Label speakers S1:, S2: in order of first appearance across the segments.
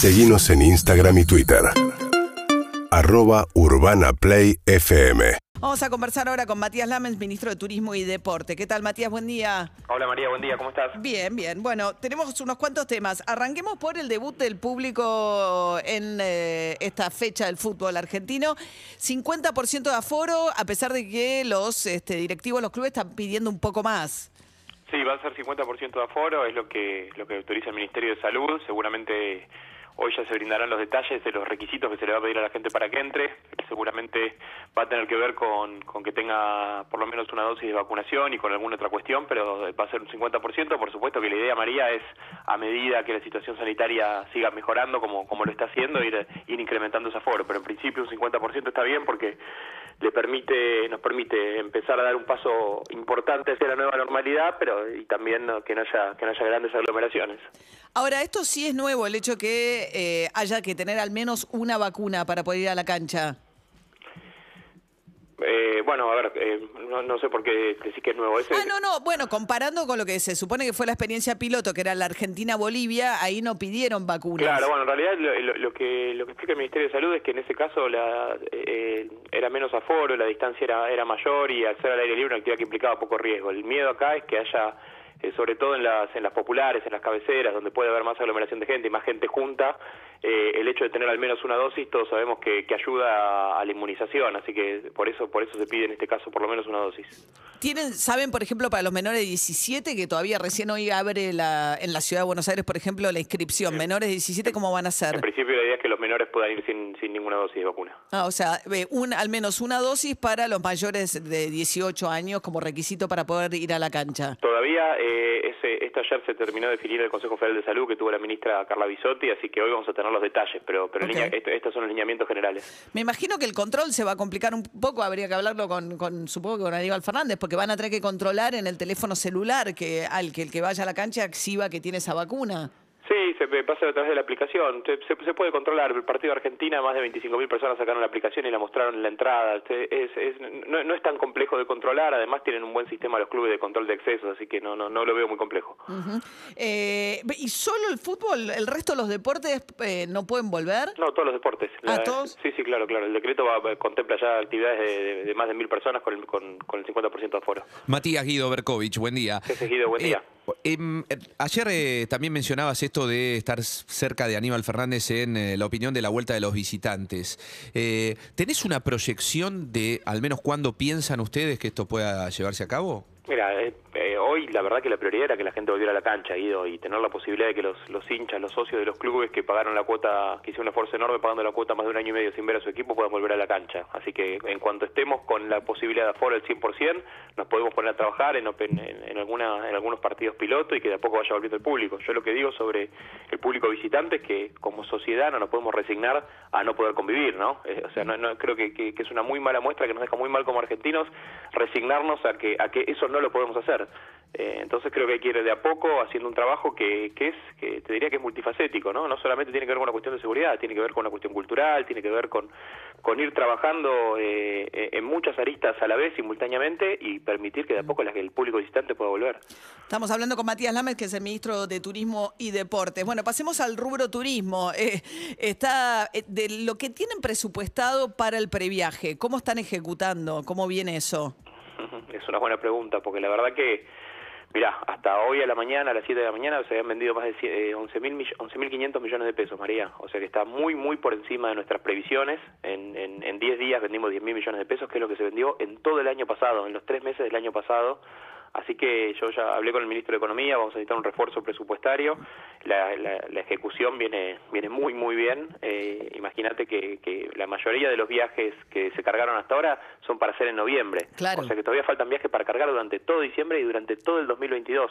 S1: Seguimos en Instagram y Twitter. Arroba Urbana Play FM.
S2: Vamos a conversar ahora con Matías Lamens, ministro de Turismo y Deporte. ¿Qué tal, Matías? Buen día.
S3: Hola María, buen día, ¿cómo estás?
S2: Bien, bien. Bueno, tenemos unos cuantos temas. Arranquemos por el debut del público en eh, esta fecha del fútbol argentino. 50% de aforo, a pesar de que los este, directivos de los clubes están pidiendo un poco más.
S3: Sí, va a ser 50% de aforo, es lo que, lo que autoriza el Ministerio de Salud. Seguramente Hoy ya se brindarán los detalles de los requisitos que se le va a pedir a la gente para que entre. Seguramente va a tener que ver con, con, que tenga por lo menos una dosis de vacunación y con alguna otra cuestión, pero va a ser un 50%. Por supuesto que la idea, María, es a medida que la situación sanitaria siga mejorando, como, como lo está haciendo, ir, ir incrementando ese aforo. Pero en principio un 50% está bien porque le permite, nos permite empezar a dar un paso importante hacia la nueva normalidad, pero y también que no haya, que no haya grandes aglomeraciones.
S2: Ahora, esto sí es nuevo, el hecho que eh, haya que tener al menos una vacuna para poder ir a la cancha.
S3: Eh, bueno, a ver, eh, no, sé por qué decís que es nuevo.
S2: Ese... Ah, no, no, bueno, comparando con lo que se supone que fue la experiencia piloto, que era la Argentina-Bolivia, ahí no pidieron vacunas.
S3: Claro, bueno, en realidad lo, que, lo que explica el Ministerio de Salud es que en ese caso la, era menos aforo, la distancia era, era mayor y al ser al aire libre una actividad que implicaba poco riesgo. El miedo acá es que haya eh, sobre todo en las, en las populares, en las cabeceras, donde puede haber más aglomeración de gente y más gente junta, eh, el hecho de tener al menos una dosis, todos sabemos que, que ayuda a, la inmunización, así que por eso, por eso se pide en este caso por lo menos una dosis.
S2: ¿Tienen, saben, por ejemplo, para los menores de 17, que todavía recién hoy abre la, en la ciudad de Buenos Aires, por ejemplo, la inscripción? ¿Menores de 17 cómo van a ser?
S3: En principio la idea es que los menores puedan ir sin, sin ninguna dosis de vacuna.
S2: Ah, o sea, un, al menos una dosis para los mayores de 18 años como requisito para poder ir a la cancha.
S3: Todavía eh, ese, esto ayer se terminó de definir el Consejo Federal de Salud que tuvo la ministra Carla Bisotti, así que hoy vamos a tener los detalles, pero, pero estos son los lineamientos generales.
S2: Me imagino que el control se va a complicar un poco, habría que hablarlo con, con supongo que con Aníbal Fernández, porque van a tener que controlar en el teléfono celular que al que el que vaya a la cancha exhiba que tiene esa vacuna.
S3: Sí, se pasa a través de la aplicación. Se, se, puede controlar. El partido de Argentina, más de 25.000 personas sacaron la aplicación y la mostraron en la entrada. Es, es, no, no, es tan complejo de controlar. Además, tienen un buen sistema los clubes de control de excesos, así que no, no, no lo veo muy complejo.
S2: eh, ¿Y solo el fútbol? ¿El resto de los deportes eh, no pueden volver?
S3: No, todos los deportes.
S2: ¿Ah, todos?
S3: Sí, sí, claro, claro. El decreto va, contempla ya actividades de, más de mil personas con, con, con el 50% de aforo.
S4: Matías Guido Berkovich, buen día.
S3: Guido, buen día.
S4: Eh, em, ayer eh, también mencionabas esto de estar cerca de Aníbal Fernández en eh, la opinión de la vuelta de los visitantes. ¿Tenés una proyección de al menos cuándo piensan ustedes que esto pueda llevarse a cabo?
S3: Mira, hoy la verdad que la prioridad era que la gente volviera a la cancha, Ido, y tener la posibilidad de que los, los hinchas, los socios de los clubes que pagaron la cuota, que hicieron una fuerza enorme pagando la cuota más de un año y medio sin ver a su equipo, puedan volver a la cancha. Así que en cuanto estemos con la posibilidad de aforo al 100%, nos podemos poner a trabajar en, en, alguna, en algunos partidos piloto y que de a poco vaya volviendo el público. Yo lo que digo sobre el público visitante es que como sociedad no nos podemos resignar a no poder convivir, ¿no? Eh, o sea, no, creo que, que, es una muy mala muestra que nos deja muy mal como argentinos resignarnos a que, a que eso no lo podemos hacer. Eh, entonces creo que hay que ir de a poco haciendo un trabajo que, que es, que te diría que es multifacético, ¿no? No solamente tiene que ver con una cuestión de seguridad, tiene que ver con una cuestión cultural, tiene que ver con, con ir trabajando eh, en muchas aristas a la vez, simultáneamente, y permitir que de a poco el público visitante pueda volver.
S2: Estamos hablando con Matías Lames, que es el ministro de Turismo y Deportes. Bueno, pasemos al rubro turismo. Eh, está de lo que tienen presupuestado para el previaje, ¿cómo están ejecutando? ¿Cómo viene eso?
S3: Es una buena pregunta, porque la verdad que Mirá, hasta hoy a la mañana, a las 7 de la mañana, se habían vendido más de 11.500 11 millones de pesos, María. O sea que está muy, muy por encima de nuestras previsiones. En 10 en, días vendimos 10.000 millones de pesos, que es lo que se vendió en todo el año pasado, en los tres meses del año pasado. Así que yo ya hablé con el ministro de Economía, vamos a necesitar un refuerzo presupuestario. La, ejecución viene viene muy, muy bien. Eh, Imagínate que, que, la mayoría de los viajes que se cargaron hasta ahora son para hacer en noviembre.
S2: Claro.
S3: O sea que todavía faltan viajes para cargar durante todo diciembre y durante todo el 2022.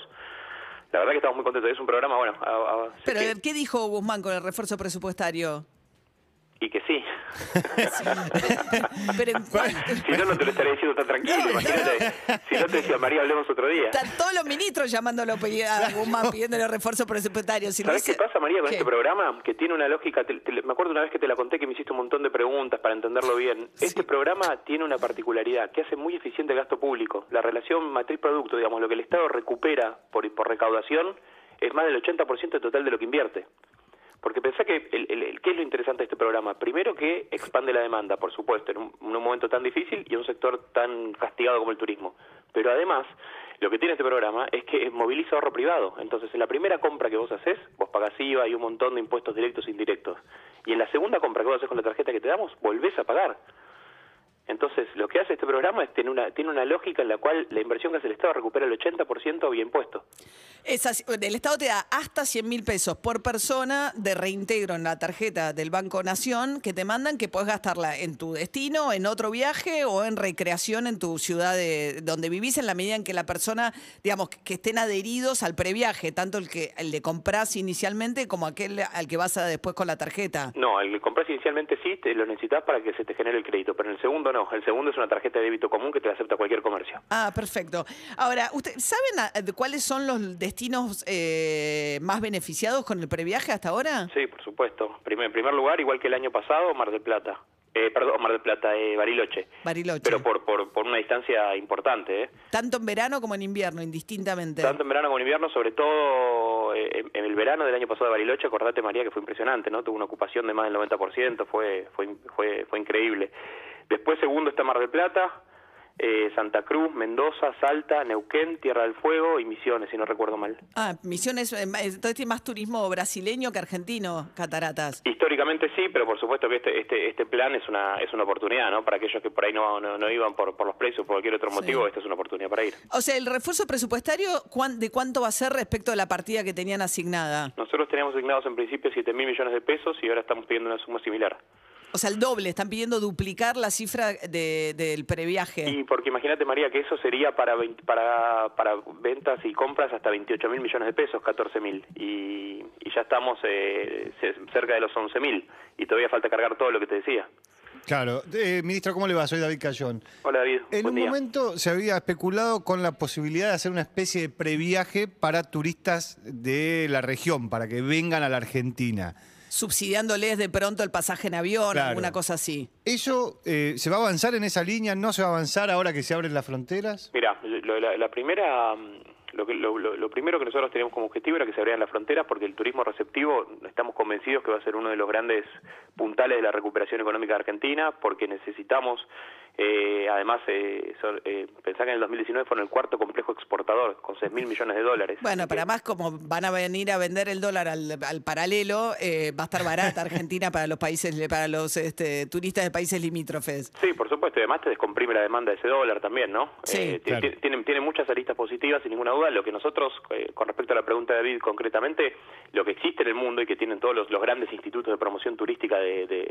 S3: La verdad que estamos muy contentos. Es un programa, bueno...
S2: Pero, ¿qué dijo Guzmán con el refuerzo presupuestario?
S3: Y que sí.
S2: Pero
S3: si no, no te lo estaría diciendo tan tranquilo, imagínate. Si no te decía, María, hablemos otro día.
S2: Están todos los ministros llamándolo a Guzmán pidiéndole refuerzo presupuestario. Si
S3: ¿Sabes qué pasa, María, con este programa? Que tiene una lógica. me acuerdo una vez que te la conté que me hiciste un montón de preguntas para entenderlo bien. Este programa tiene una particularidad que hace muy eficiente el gasto público. La relación matriz-producto, digamos, lo que el Estado recupera por, por recaudación es más del 80% total de lo que invierte. Porque pensá que, el, el- ¿qué es lo interesante de este programa? Primero que expande la demanda, por supuesto, en un, un momento tan difícil y en un sector tan castigado como el turismo. Pero además, lo que tiene este programa es que moviliza ahorro privado. Entonces, en la primera compra que vos haces, vos pagás IVA y un montón de impuestos directos e indirectos. Y en la segunda compra que vos haces con la tarjeta que te damos, volvés a pagar. Entonces, lo que hace este programa es tiene una, tiene una lógica en la cual la inversión que hace el Estado recupera el 80% vía impuestos.
S2: El Estado te da hasta 100 mil pesos por persona de reintegro en la tarjeta del Banco Nación que te mandan que puedes gastarla en tu destino, en otro viaje o en recreación en tu ciudad de, donde vivís en la medida en que la persona, digamos, que estén adheridos al previaje, tanto el que el de compras inicialmente como aquel al que vas a después con la tarjeta.
S3: No, el que compras inicialmente sí, te lo necesitas para que se te genere el crédito, pero en el segundo no. El segundo es una tarjeta de débito común que te la acepta cualquier comercio.
S2: Ah, perfecto. Ahora, ¿usted saben a- cuáles son los destinos eh, más beneficiados con el previaje hasta ahora?
S3: Sí, por supuesto. Primer, en primer lugar, igual que el año pasado, Mar del Plata. Eh, perdón, Mar del Plata, eh, Bariloche.
S2: Bariloche.
S3: Pero por, por, por una distancia importante, ¿eh?
S2: Tanto en verano como en invierno, indistintamente.
S3: Tanto en verano como en invierno, sobre todo eh, en, en el verano del año pasado de Bariloche, acordate María que fue impresionante, ¿no? Tuvo una ocupación de más del 90%, fue, fue, fue, fue increíble. Después segundo está Mar del Plata, eh, Santa Cruz, Mendoza, Salta, Neuquén, Tierra del Fuego y Misiones, si no recuerdo mal.
S2: Ah, Misiones, eh, ma- entonces tiene más turismo brasileño que argentino, Cataratas.
S3: Históricamente sí, pero por supuesto que este, este, este plan es una, es una oportunidad, ¿no? Para aquellos que por ahí no, no, no iban por, por los precios por cualquier otro motivo, esta es una oportunidad para ir.
S2: O sea, el refuerzo presupuestario, ¿cuán- ¿de cuánto va a ser respecto a la partida que tenían asignada?
S3: Nosotros teníamos asignados en principio 7 mil millones de pesos y ahora estamos pidiendo una suma similar.
S2: O sea, el doble, están pidiendo duplicar la cifra de- del previaje.
S3: Y porque imagínate, María, que eso sería para, 20 para, para ventas y compras hasta 28 mil millones de pesos, 14 mil. Y, y ya estamos eh, ce- cerca de los 11 mil. Y todavía falta cargar todo lo que te decía.
S5: Claro. Eh, ministro, ¿cómo le va? Soy David Cayón.
S3: Hola, David.
S5: En
S3: Buen
S5: un
S3: día.
S5: momento se había especulado con la posibilidad de hacer una especie de previaje para turistas de la región, para que vengan a la Argentina.
S2: Subsidiándoles de pronto el pasaje en avión,
S5: Claro.
S2: alguna cosa así.
S5: ¿Eso eh, se va a avanzar en esa línea? ¿No se va a avanzar ahora que se abren las fronteras?
S3: Mira, lo- la, la primera, mm, lo, que- lo, lo- lo primero que nosotros teníamos como objetivo era que se abrieran las fronteras porque el turismo receptivo estamos convencidos que va a ser uno de los grandes puntales de la recuperación económica de Argentina porque necesitamos, eh, además, eh, so- eh, pensar que en el 2019 fueron el cuarto complejo exportador con 6 mil millones de dólares.
S2: Bueno,
S3: que-
S2: además como van a venir a vender el dólar al, al paralelo, eh, va a estar barata Argentina para los países, para los este, turistas de países limítrofes.
S3: Sí, por supuesto, y además te descomprime la demanda de ese dólar también, ¿no?
S2: Sí,
S3: Eh,
S5: claro.
S3: ti- tiene, tiene muchas aristas positivas, sin ninguna duda. Lo que nosotros, eh, con respecto a la pregunta de David concretamente, lo que existe en el mundo y que tienen todos los, los grandes institutos de promoción turística de, de-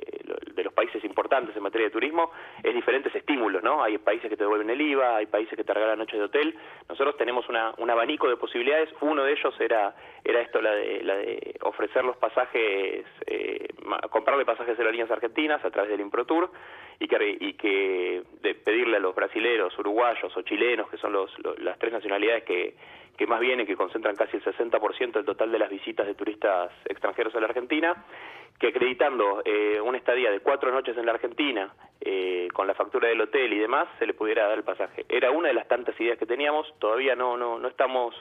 S3: de los países importantes en materia de turismo, es diferentes estímulos, ¿no? Hay países que te devuelven el IVA, hay países que te regalan noches de hotel. Nosotros tenemos una, un abanico de posibilidades. Uno de ellos era, era esto, la de, la de ofrecer los pasajes, eh, comprarle pasajes a las líneas argentinas a través del ImproTour y que, y que de pedirle a los brasileros, uruguayos o chilenos, que son los, los- las tres nacionalidades que, que más vienen, que concentran casi el 60% del total de las visitas de turistas extranjeros a la Argentina, que acreditando eh, una estadía de cuatro noches en la Argentina, eh, con la factura del hotel y demás, se le pudiera dar el pasaje. Era una de las tantas ideas que teníamos, todavía no, no, no estamos...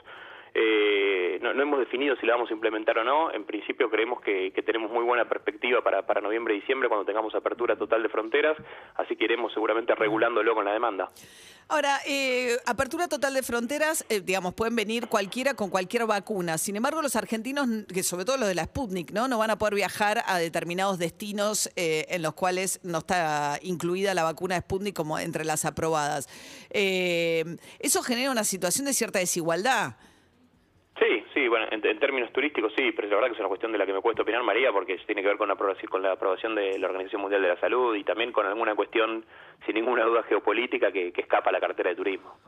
S3: eh, no, no hemos definido si la vamos a implementar o no. En principio creemos que, tenemos muy buena perspectiva para, para noviembre y diciembre cuando tengamos apertura total de fronteras, así que iremos seguramente regulándolo con la demanda.
S2: Ahora, eh, apertura total de fronteras, eh, digamos, pueden venir cualquiera con cualquier vacuna. Sin embargo, los argentinos, que sobre todo los de la Sputnik, ¿no? No van a poder viajar a determinados destinos eh, en los cuales no está incluida la vacuna Sputnik como entre las aprobadas. Eh, eso genera una situación de cierta desigualdad.
S3: Sí, sí, bueno, en, en términos turísticos sí, pero la verdad que es una cuestión de la que me cuesta opinar, María, porque tiene que ver con la, aprobación, con la aprobación de la Organización Mundial de la Salud y también con alguna cuestión, sin ninguna duda, geopolítica que, que escapa a la cartera de turismo.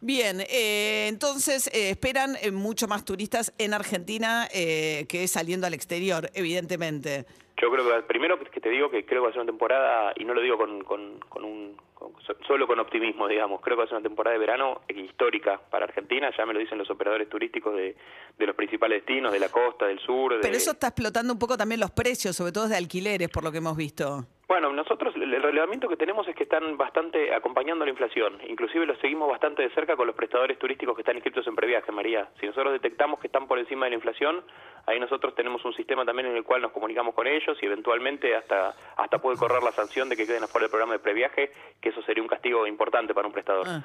S2: Bien, eh, entonces eh, esperan eh, mucho más turistas en Argentina eh, que saliendo al exterior, evidentemente.
S3: Yo creo que, primero que te digo que creo que va a ser una temporada, y no lo digo con, con, con un, con- so- solo con optimismo, digamos, creo que va a ser una temporada de verano histórica para Argentina, ya me lo dicen los operadores turísticos de, de los principales destinos, de la costa, del sur. de-
S2: Pero eso está explotando un poco también los precios, sobre todo de alquileres, por lo que hemos visto.
S3: Bueno, nosotros el el relevamiento que tenemos es que están bastante acompañando la inflación. Inclusive los seguimos bastante de cerca con los prestadores turísticos que están inscritos en previaje, María. Si nosotros detectamos que están por encima de la inflación, ahí nosotros tenemos un sistema también en el cual nos comunicamos con ellos y eventualmente hasta hasta puede correr la sanción de que queden afuera del programa de previaje, que eso sería un castigo importante para un prestador.
S2: Ah.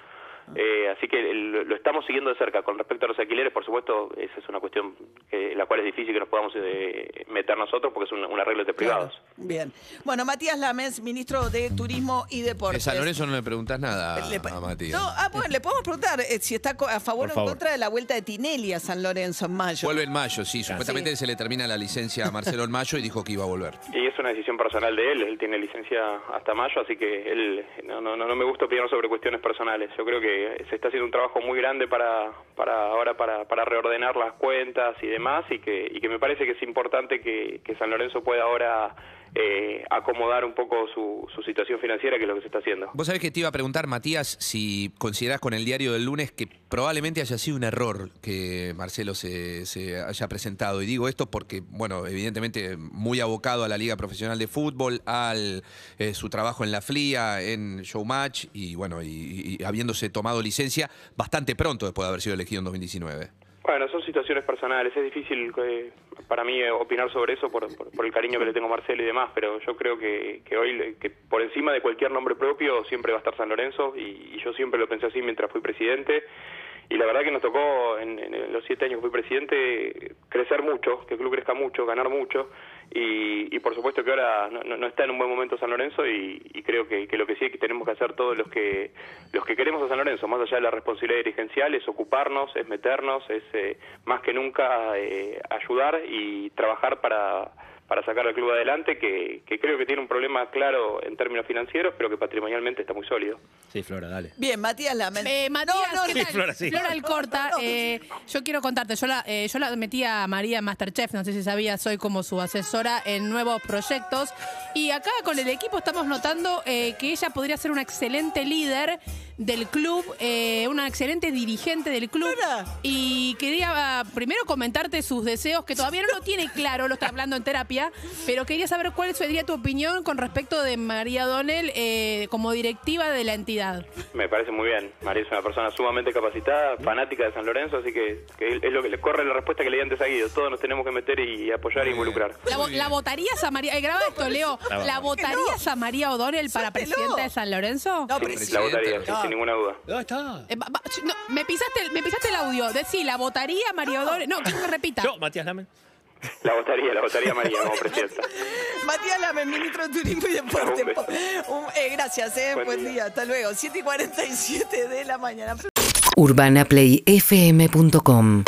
S3: Eh, así que el- lo estamos siguiendo de cerca. Con respecto a los alquileres, por supuesto, esa es una cuestión que, la cual es difícil que nos podamos eh, meter nosotros porque es un, un arreglo de privados.
S2: Bien. Bueno, Matías Lames, ministro de Turismo y
S4: De
S2: Deportes.
S4: San Lorenzo no le preguntás nada
S2: Le-
S4: a Matías.
S2: No, ah, bueno, le podemos preguntar eh, si está co- a favor o en contra de la vuelta de Tinelli a San Lorenzo en mayo.
S4: Vuelve en mayo, sí. Supuestamente
S2: Sí.
S4: se le termina la licencia a Marcelo en mayo y dijo que iba a volver.
S3: Y es una decisión personal de él, él tiene licencia hasta mayo, así que él no, no no me gusta opinar sobre cuestiones personales. Yo creo que se está haciendo un trabajo muy grande para, para ahora para, para reordenar las cuentas y demás, y que, y que me parece que es importante que, que San Lorenzo pueda ahora eh, acomodar un poco su, su situación financiera, que es lo que se está haciendo.
S4: Vos sabés que te iba a preguntar, Matías, si considerás con el diario del lunes que probablemente haya sido un error que Marcelo se, se haya presentado. Y digo esto porque, bueno, evidentemente muy abocado a la Liga Profesional de Fútbol, al eh, su trabajo en la FLIA, en Showmatch, y bueno, y, y habiéndose tomado licencia bastante pronto después de haber sido elegido en 2019.
S3: Bueno, son situaciones personales, es difícil eh, para mí eh, opinar sobre eso por, por- el cariño que le tengo a Marcelo y demás, pero yo creo que, que hoy, que por encima de cualquier nombre propio siempre va a estar San Lorenzo y yo siempre lo pensé así mientras fui presidente y la verdad que nos tocó en, los siete años que fui presidente crecer mucho, que el club crezca mucho, ganar mucho. Y, y por supuesto que ahora no, está en un buen momento San Lorenzo y, creo que, que lo que sí que tenemos que hacer todos los que los que queremos a San Lorenzo, más allá de la responsabilidad dirigencial, es ocuparnos, es meternos, es eh, más que nunca eh, ayudar y trabajar para, para sacar al club adelante, que, que creo que tiene un problema claro en términos financieros, pero que patrimonialmente está muy sólido.
S6: Sí, Flora, dale.
S2: Bien, Matías Lames.
S7: Eh, Matías,
S2: No, no,
S7: ¿qué
S6: Sí,
S7: tal?
S6: Flora, sí.
S7: Alcorta, eh, yo quiero contarte, yo la, eh, yo la metí a María en Masterchef, no sé si sabías, soy como su asesora en nuevos proyectos. Y acá con el equipo estamos notando eh, que ella podría ser una excelente líder del club, eh, una excelente dirigente del club.
S2: Mira.
S7: Y quería ah, primero comentarte sus deseos, que todavía no lo tiene claro, lo está hablando en terapia, pero quería saber cuál sería tu opinión con respecto de María Donel eh, como directiva de la entidad.
S3: Me parece muy bien. María es una persona sumamente capacitada, fanática de San Lorenzo, así que, que es lo que le corre la respuesta que le di antes a Guido. Todos nos tenemos que meter y apoyar e involucrar.
S7: ¿La, vo- la votarías a María? Eh, graba esto, Leo. ¿La votarías a María O'Donnell para presidenta de San Lorenzo?
S2: No,
S3: Sí,
S2: presidente.
S3: la votaría,
S4: no.
S3: sin, sin ninguna duda.
S6: Está.
S7: Eh, no, me, pisaste, el- me pisaste el audio. Decí, ¿la votaría María O'Donnell? No, quiero que repita.
S6: Yo, Matías Lamen.
S3: La votaría, la votaría María como presidenta.
S2: Matías Lames, ministro de Turismo y Deporte.
S3: Un beso.
S2: Un- eh, gracias, eh. Buen,
S3: Buen
S2: día.
S3: día.
S2: Hasta luego. 7 y 47 de la mañana.
S8: urbanaplayfm.com